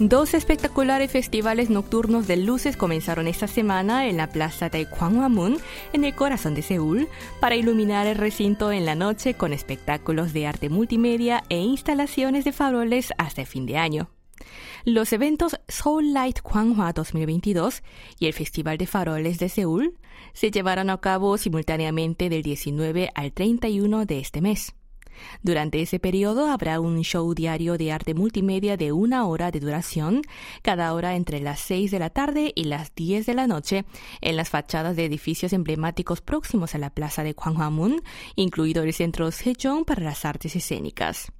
Dos espectaculares festivales nocturnos de luces comenzaron esta semana en la plaza de Gwanghwamun, en el corazón de Seúl, para iluminar el recinto en la noche con espectáculos de arte multimedia e instalaciones de faroles hasta el fin de año. Los eventos Soul Light Gwanghwa 2022 y el Festival de Faroles de Seúl se llevaron a cabo simultáneamente del 19 al 31 de este mes. Durante ese periodo habrá un show diario de arte multimedia de una hora de duración, cada hora entre las 6 de la tarde y las 10 de la noche, en las fachadas de edificios emblemáticos próximos a la plaza de Gwanghwamun, incluido el Centro Sejong para las Artes Escénicas.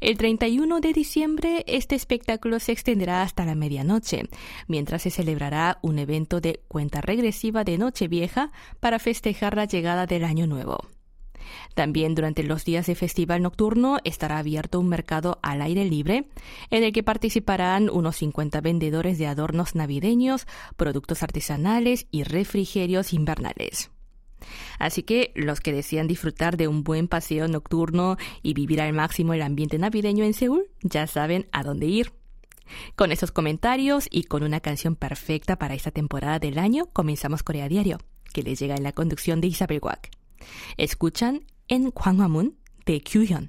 El 31 de diciembre este espectáculo se extenderá hasta la medianoche, mientras se celebrará un evento de cuenta regresiva de Nochevieja para festejar la llegada del Año Nuevo. También durante los días de festival nocturno estará abierto un mercado al aire libre en el que participarán unos 50 vendedores de adornos navideños, productos artesanales y refrigerios invernales. Así que los que desean disfrutar de un buen paseo nocturno y vivir al máximo el ambiente navideño en Seúl ya saben a dónde ir. Con esos comentarios y con una canción perfecta para esta temporada del año, comenzamos Corea Diario, que les llega en la conducción de Isabel Wack. Escuchan en Gwanghwamun de Kyuhyun.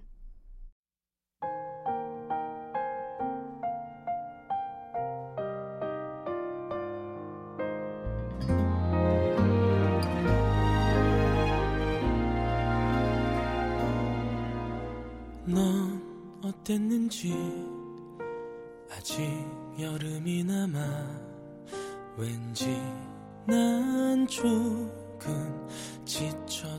넌 어땠는지 아직 여름이 남아 왠지 난 조금 지쳤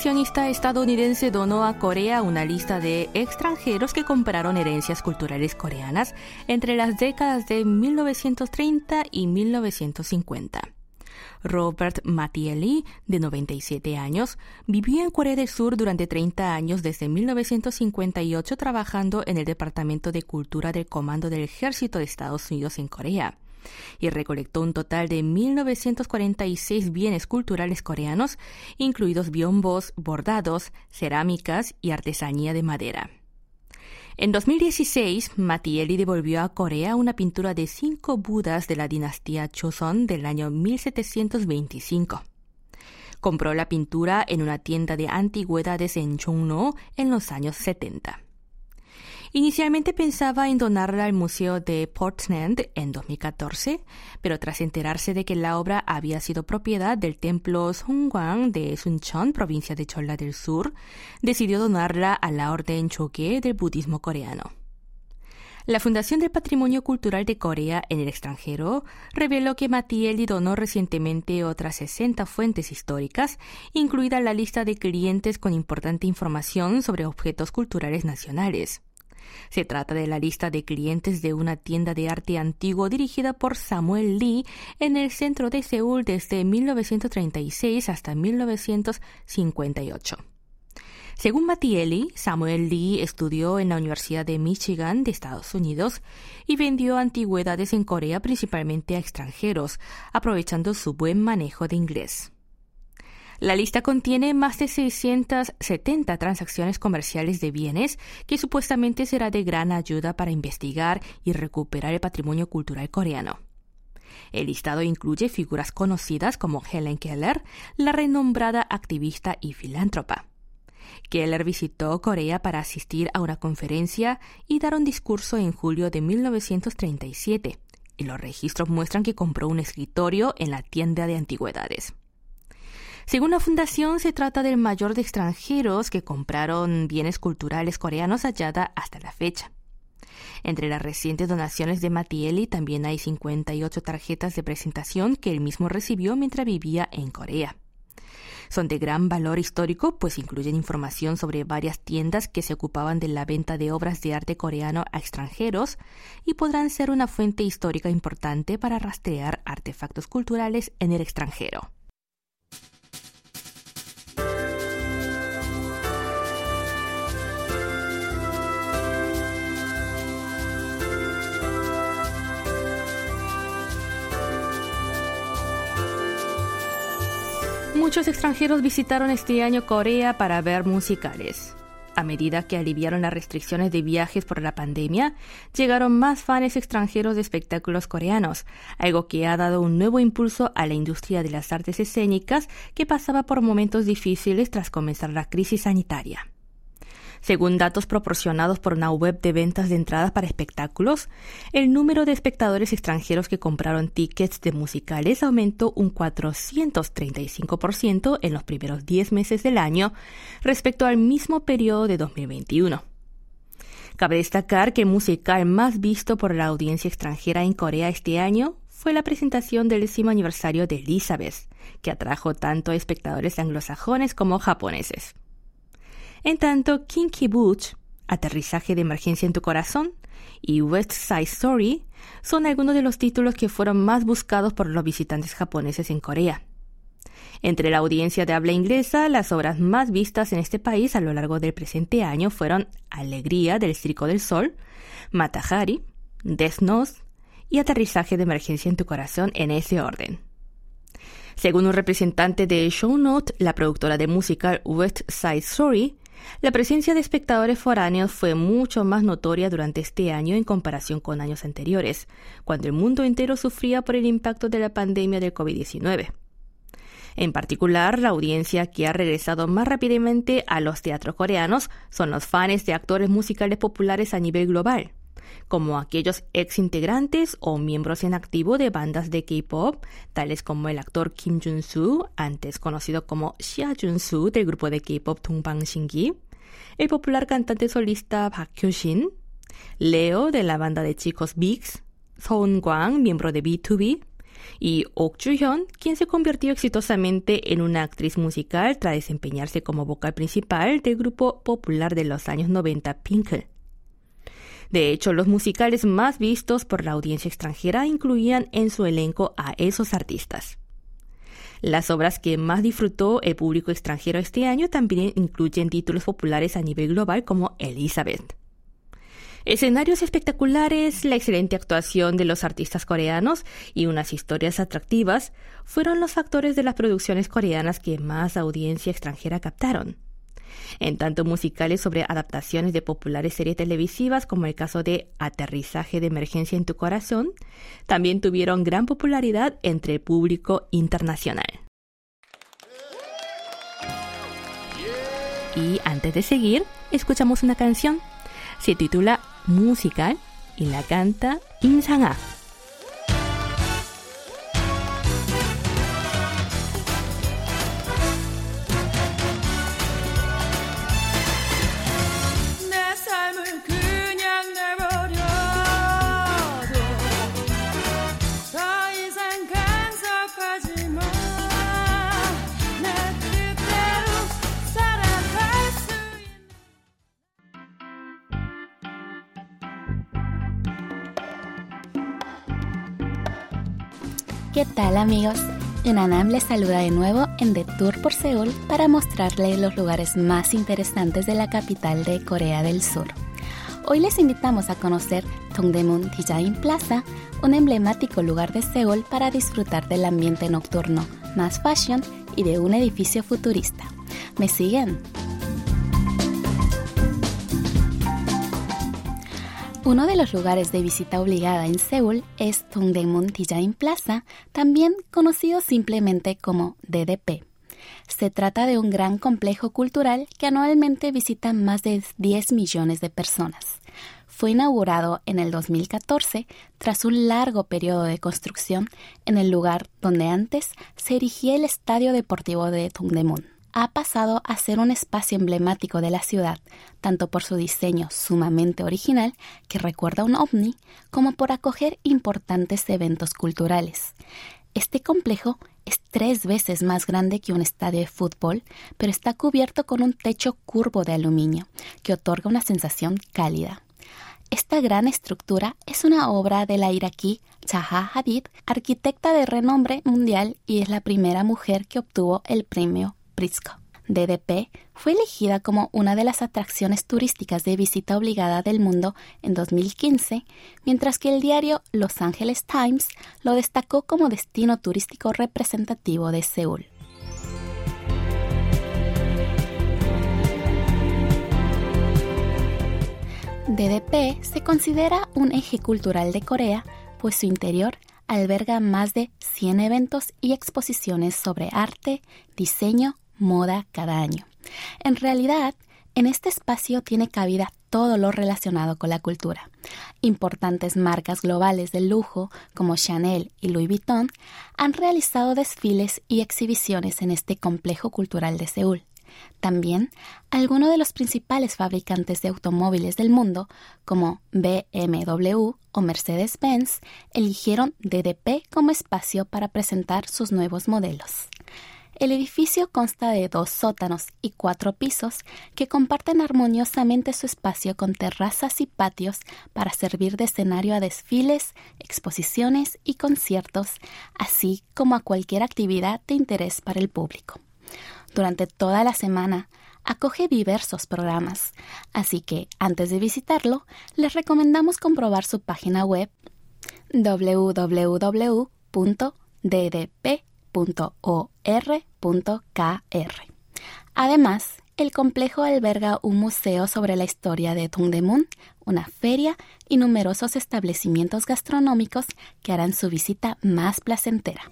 coleccionista estadounidense donó a Corea una lista de extranjeros que compraron herencias culturales coreanas entre las décadas de 1930 y 1950. Robert Mattielli, de 97 años, vivió en Corea del Sur durante 30 años desde 1958 trabajando en el Departamento de Cultura del Comando del Ejército de Estados Unidos en Corea y recolectó un total de 1.946 bienes culturales coreanos, incluidos biombos, bordados, cerámicas y artesanía de madera. En 2016, Mattielli devolvió a Corea una pintura de cinco Budas de la dinastía Choson del año 1725. Compró la pintura en una tienda de antigüedades en Chongno en los años 70. Inicialmente pensaba en donarla al Museo de Portland en 2014, pero tras enterarse de que la obra había sido propiedad del templo Songwang de Suncheon, provincia de Cholla del Sur, decidió donarla a la Orden Choge del budismo coreano. La Fundación del Patrimonio Cultural de Corea en el extranjero reveló que Mattielli donó recientemente otras 60 fuentes históricas, incluida la lista de clientes con importante información sobre objetos culturales nacionales. Se trata de la lista de clientes de una tienda de arte antiguo dirigida por Samuel Lee en el centro de Seúl desde 1936 hasta 1958. Según Mattielli, Samuel Lee estudió en la Universidad de Michigan de Estados Unidos y vendió antigüedades en Corea principalmente a extranjeros, aprovechando su buen manejo de inglés. La lista contiene más de 670 transacciones comerciales de bienes que supuestamente será de gran ayuda para investigar y recuperar el patrimonio cultural coreano. El listado incluye figuras conocidas como Helen Keller, la renombrada activista y filántropa. Keller visitó Corea para asistir a una conferencia y dar un discurso en julio de 1937, y los registros muestran que compró un escritorio en la tienda de antigüedades. Según la fundación, se trata del mayor de extranjeros que compraron bienes culturales coreanos hallada hasta la fecha. Entre las recientes donaciones de Mattielli también hay 58 tarjetas de presentación que él mismo recibió mientras vivía en Corea. Son de gran valor histórico, pues incluyen información sobre varias tiendas que se ocupaban de la venta de obras de arte coreano a extranjeros y podrán ser una fuente histórica importante para rastrear artefactos culturales en el extranjero. Muchos extranjeros visitaron este año Corea para ver musicales. A medida que aliviaron las restricciones de viajes por la pandemia, llegaron más fans extranjeros de espectáculos coreanos, algo que ha dado un nuevo impulso a la industria de las artes escénicas que pasaba por momentos difíciles tras comenzar la crisis sanitaria. Según datos proporcionados por una web de ventas de entradas para espectáculos, el número de espectadores extranjeros que compraron tickets de musicales aumentó un 435% en los primeros 10 meses del año respecto al mismo periodo de 2021. Cabe destacar que el musical más visto por la audiencia extranjera en Corea este año fue la presentación del décimo aniversario de Elizabeth, que atrajo tanto a espectadores anglosajones como japoneses. En tanto, Kinky Butch, Aterrizaje de Emergencia en tu Corazón y West Side Story son algunos de los títulos que fueron más buscados por los visitantes japoneses en Corea. Entre la audiencia de habla inglesa, las obras más vistas en este país a lo largo del presente año fueron Alegría del Circo del Sol, Matahari, Death Note y Aterrizaje de Emergencia en tu Corazón en ese orden. Según un representante de Show Note, la productora de musical West Side Story, la presencia de espectadores foráneos fue mucho más notoria durante este año en comparación con años anteriores, cuando el mundo entero sufría por el impacto de la pandemia del COVID-19. En particular, la audiencia que ha regresado más rápidamente a los teatros coreanos son los fans de actores musicales populares a nivel global, como aquellos ex integrantes o miembros en activo de bandas de K-pop, tales como el actor Kim Jun-soo, antes conocido como Xia Jun-soo del grupo de K-pop Dongbang Shingi, el popular cantante solista Park Kyo-shin, Leo de la banda de chicos Bigs, Son Kwang, miembro de B2B, y Ok Ju-hyun, quien se convirtió exitosamente en una actriz musical tras desempeñarse como vocal principal del grupo popular de los años 90 Pinkle. De hecho, los musicales más vistos por la audiencia extranjera incluían en su elenco a esos artistas. Las obras que más disfrutó el público extranjero este año también incluyen títulos populares a nivel global como Elizabeth. Escenarios espectaculares, la excelente actuación de los artistas coreanos y unas historias atractivas fueron los factores de las producciones coreanas que más audiencia extranjera captaron en tanto musicales sobre adaptaciones de populares series televisivas como el caso de Aterrizaje de Emergencia en tu Corazón, también tuvieron gran popularidad entre el público internacional. Y antes de seguir, escuchamos una canción. Se titula Musical y la canta Insanga. ¿Qué tal amigos? Yunanam les saluda de nuevo en The Tour por Seúl para mostrarles los lugares más interesantes de la capital de Corea del Sur. Hoy les invitamos a conocer Dongdaemun Design Plaza, un emblemático lugar de Seúl para disfrutar del ambiente nocturno, más fashion y de un edificio futurista. ¿Me siguen? Uno de los lugares de visita obligada en Seúl es Dongdaemun Design Plaza, también conocido simplemente como DDP. Se trata de un gran complejo cultural que anualmente visita más de 10 millones de personas. Fue inaugurado en el 2014 tras un largo periodo de construcción en el lugar donde antes se erigía el Estadio Deportivo de Dongdaemun ha pasado a ser un espacio emblemático de la ciudad, tanto por su diseño sumamente original, que recuerda a un ovni, como por acoger importantes eventos culturales. Este complejo es tres veces más grande que un estadio de fútbol, pero está cubierto con un techo curvo de aluminio, que otorga una sensación cálida. Esta gran estructura es una obra de la iraquí Zaha Hadid, arquitecta de renombre mundial y es la primera mujer que obtuvo el premio DDP fue elegida como una de las atracciones turísticas de visita obligada del mundo en 2015, mientras que el diario Los Angeles Times lo destacó como destino turístico representativo de Seúl. DDP se considera un eje cultural de Corea, pues su interior alberga más de 100 eventos y exposiciones sobre arte, diseño, moda cada año. En realidad, en este espacio tiene cabida todo lo relacionado con la cultura. Importantes marcas globales de lujo como Chanel y Louis Vuitton han realizado desfiles y exhibiciones en este complejo cultural de Seúl. También, algunos de los principales fabricantes de automóviles del mundo, como BMW o Mercedes-Benz, eligieron DDP como espacio para presentar sus nuevos modelos. El edificio consta de dos sótanos y cuatro pisos que comparten armoniosamente su espacio con terrazas y patios para servir de escenario a desfiles, exposiciones y conciertos, así como a cualquier actividad de interés para el público. Durante toda la semana acoge diversos programas, así que antes de visitarlo, les recomendamos comprobar su página web www.ddp Además, el complejo alberga un museo sobre la historia de Tongdemun, una feria y numerosos establecimientos gastronómicos que harán su visita más placentera.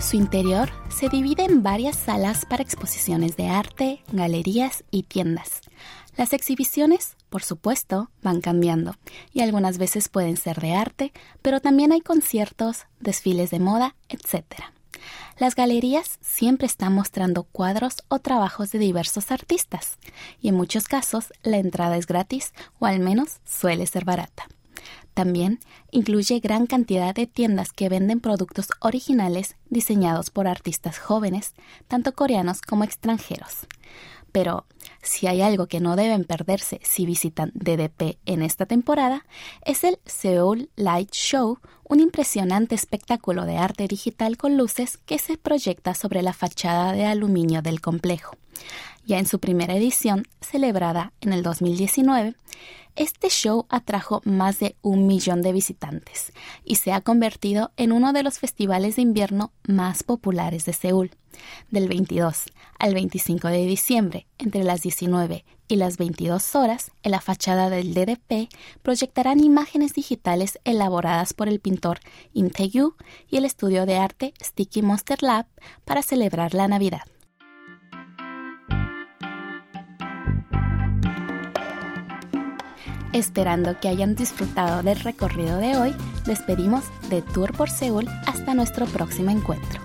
Su interior se divide en varias salas para exposiciones de arte, galerías y tiendas. Las exhibiciones, por supuesto, van cambiando y algunas veces pueden ser de arte, pero también hay conciertos, desfiles de moda, etc. Las galerías siempre están mostrando cuadros o trabajos de diversos artistas y en muchos casos la entrada es gratis o al menos suele ser barata. También incluye gran cantidad de tiendas que venden productos originales diseñados por artistas jóvenes, tanto coreanos como extranjeros. Pero si hay algo que no deben perderse si visitan DDP en esta temporada, es el Seoul Light Show, un impresionante espectáculo de arte digital con luces que se proyecta sobre la fachada de aluminio del complejo. Ya en su primera edición, celebrada en el 2019, este show atrajo más de un millón de visitantes y se ha convertido en uno de los festivales de invierno más populares de Seúl. Del 22 al 25 de diciembre, entre las 19 y las 22 horas, en la fachada del DDP proyectarán imágenes digitales elaboradas por el pintor Im Tae-gyu y el estudio de arte Sticky Monster Lab para celebrar la Navidad. Esperando que hayan disfrutado del recorrido de hoy, despedimos de Tour por Seúl hasta nuestro próximo encuentro.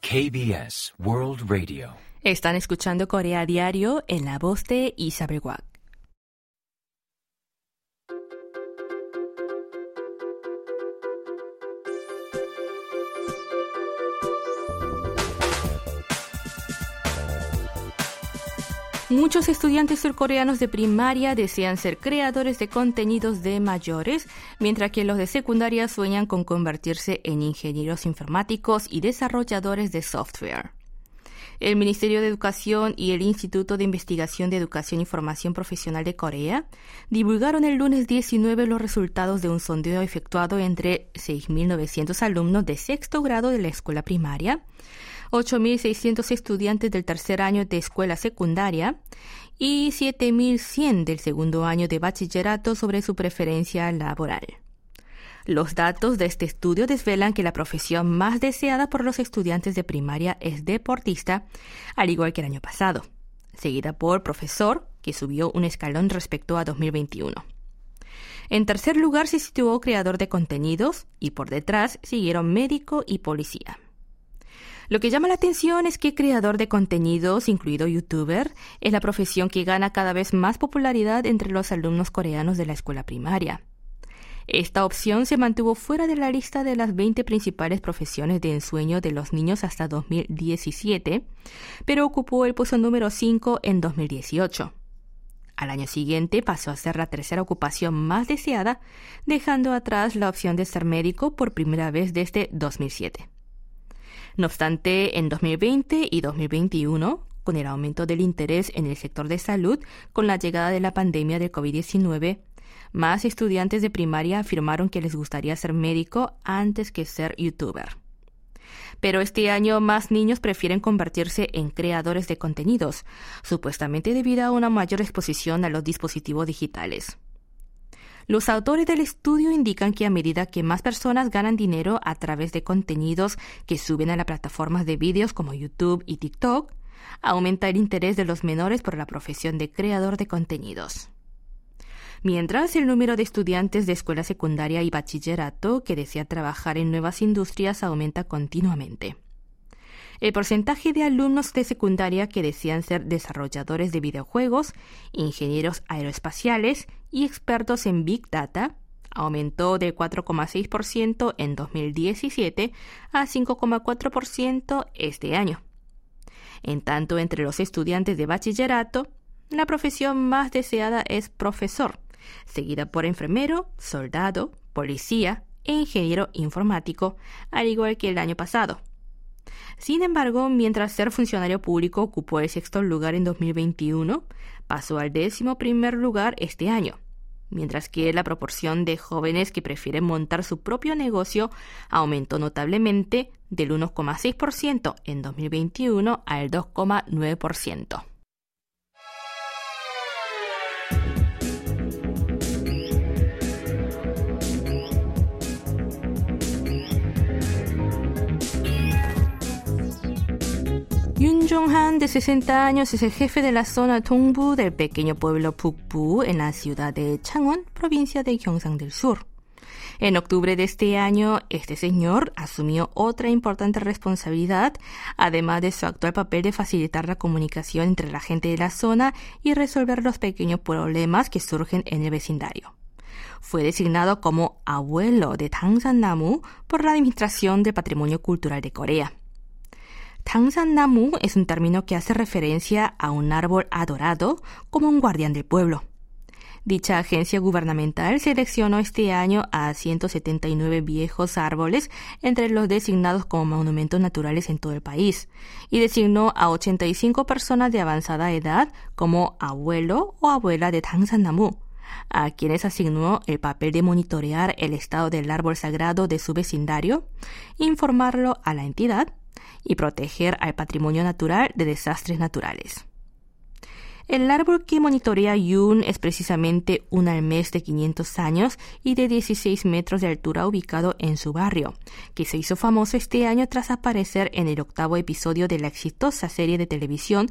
KBS World Radio están escuchando Corea Diario en la voz de Isabel Wack. Muchos estudiantes surcoreanos de primaria desean ser creadores de contenidos de mayores, mientras que los de secundaria sueñan con convertirse en ingenieros informáticos y desarrolladores de software. El Ministerio de Educación y el Instituto de Investigación de Educación y Formación Profesional de Corea divulgaron el lunes 19 los resultados de un sondeo efectuado entre 6.900 alumnos de sexto grado de la escuela primaria, 8.600 estudiantes del tercer año de escuela secundaria y 7.100 del segundo año de bachillerato sobre su preferencia laboral. Los datos de este estudio desvelan que la profesión más deseada por los estudiantes de primaria es deportista, al igual que el año pasado, seguida por profesor, que subió un escalón respecto a 2021. En tercer lugar se situó creador de contenidos y por detrás siguieron médico y policía. Lo que llama la atención es que creador de contenidos, incluido youtuber, es la profesión que gana cada vez más popularidad entre los alumnos coreanos de la escuela primaria. Esta opción se mantuvo fuera de la lista de las 20 principales profesiones de ensueño de los niños hasta 2017, pero ocupó el puesto número 5 en 2018. Al año siguiente pasó a ser la tercera ocupación más deseada, dejando atrás la opción de ser médico por primera vez desde 2007. No obstante, en 2020 y 2021, con el aumento del interés en el sector de salud con la llegada de la pandemia del COVID-19, más estudiantes de primaria afirmaron que les gustaría ser médico antes que ser youtuber. Pero este año más niños prefieren convertirse en creadores de contenidos, supuestamente debido a una mayor exposición a los dispositivos digitales. Los autores del estudio indican que a medida que más personas ganan dinero a través de contenidos que suben a las plataformas de vídeos como YouTube y TikTok, aumenta el interés de los menores por la profesión de creador de contenidos mientras el número de estudiantes de escuela secundaria y bachillerato que desea trabajar en nuevas industrias aumenta continuamente. El porcentaje de alumnos de secundaria que desean ser desarrolladores de videojuegos, ingenieros aeroespaciales y expertos en Big Data aumentó de 4,6% en 2017 a 5,4% este año. En tanto, entre los estudiantes de bachillerato, la profesión más deseada es profesor, seguida por enfermero, soldado, policía e ingeniero informático, al igual que el año pasado. Sin embargo, mientras ser funcionario público ocupó el sexto lugar en 2021, pasó al décimo primer lugar este año, mientras que la proporción de jóvenes que prefieren montar su propio negocio aumentó notablemente del 1,6% en 2021 al 2,9%. Jong-han, de 60 años, es el jefe de la zona Tongbu del pequeño pueblo Pukbu en la ciudad de Changwon, provincia de Gyeongsang del Sur. En octubre de este año, este señor asumió otra importante responsabilidad, además de su actual papel de facilitar la comunicación entre la gente de la zona y resolver los pequeños problemas que surgen en el vecindario. Fue designado como abuelo de Tangsan-namu por la Administración de Patrimonio Cultural de Corea. Namu es un término que hace referencia a un árbol adorado como un guardián del pueblo. Dicha agencia gubernamental seleccionó este año a 179 viejos árboles entre los designados como monumentos naturales en todo el país y designó a 85 personas de avanzada edad como abuelo o abuela de Namu, a quienes asignó el papel de monitorear el estado del árbol sagrado de su vecindario, informarlo a la entidad y proteger al patrimonio natural de desastres naturales. El árbol que monitorea Yun es precisamente un almés de 500 años y de 16 metros de altura ubicado en su barrio, que se hizo famoso este año tras aparecer en el octavo episodio de la exitosa serie de televisión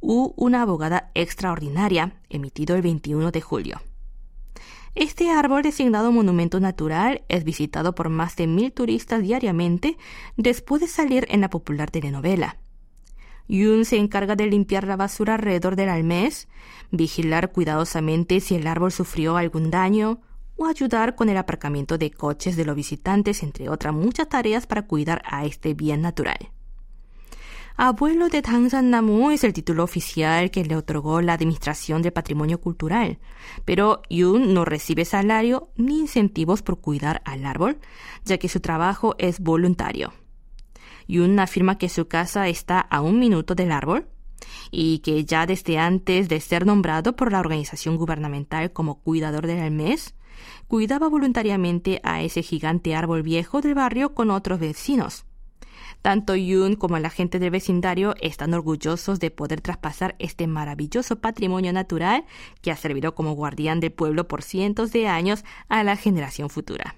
U Una abogada extraordinaria, emitido el 21 de julio. Este árbol designado monumento natural es visitado por más de mil turistas diariamente después de salir en la popular telenovela. Yun se encarga de limpiar la basura alrededor del almés, vigilar cuidadosamente si el árbol sufrió algún daño o ayudar con el aparcamiento de coches de los visitantes, entre otras muchas tareas para cuidar a este bien natural. Abuelo de Tangsan Namu es el título oficial que le otorgó la Administración del Patrimonio Cultural, pero Yun no recibe salario ni incentivos por cuidar al árbol, ya que su trabajo es voluntario. Yun afirma que su casa está a un minuto del árbol y que ya desde antes de ser nombrado por la organización gubernamental como cuidador del mes, cuidaba voluntariamente a ese gigante árbol viejo del barrio con otros vecinos. Tanto Yun como la gente del vecindario están orgullosos de poder traspasar este maravilloso patrimonio natural que ha servido como guardián del pueblo por cientos de años a la generación futura.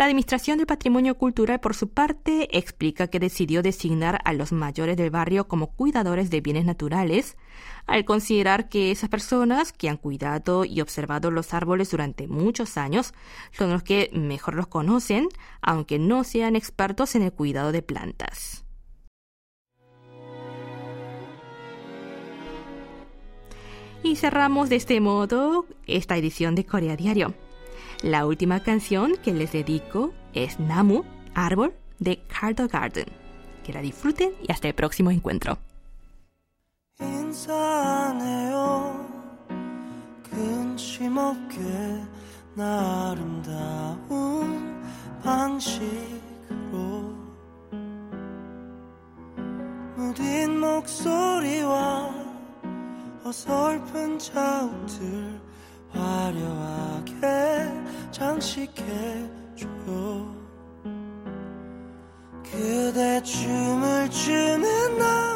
La Administración del Patrimonio Cultural, por su parte, explica que decidió designar a los mayores del barrio como cuidadores de bienes naturales, al considerar que esas personas que han cuidado y observado los árboles durante muchos años son los que mejor los conocen, aunque no sean expertos en el cuidado de plantas. Y cerramos de este modo esta edición de Corea Diario. La última canción que les dedico es Namu, Árbol, de Cardo Garden. Que la disfruten y hasta el próximo encuentro. 거침없게 나 아름다운 방식으로 무딘 목소리와 어설픈 자욱들 화려하게 장식해줘요 그대 춤을 추는 날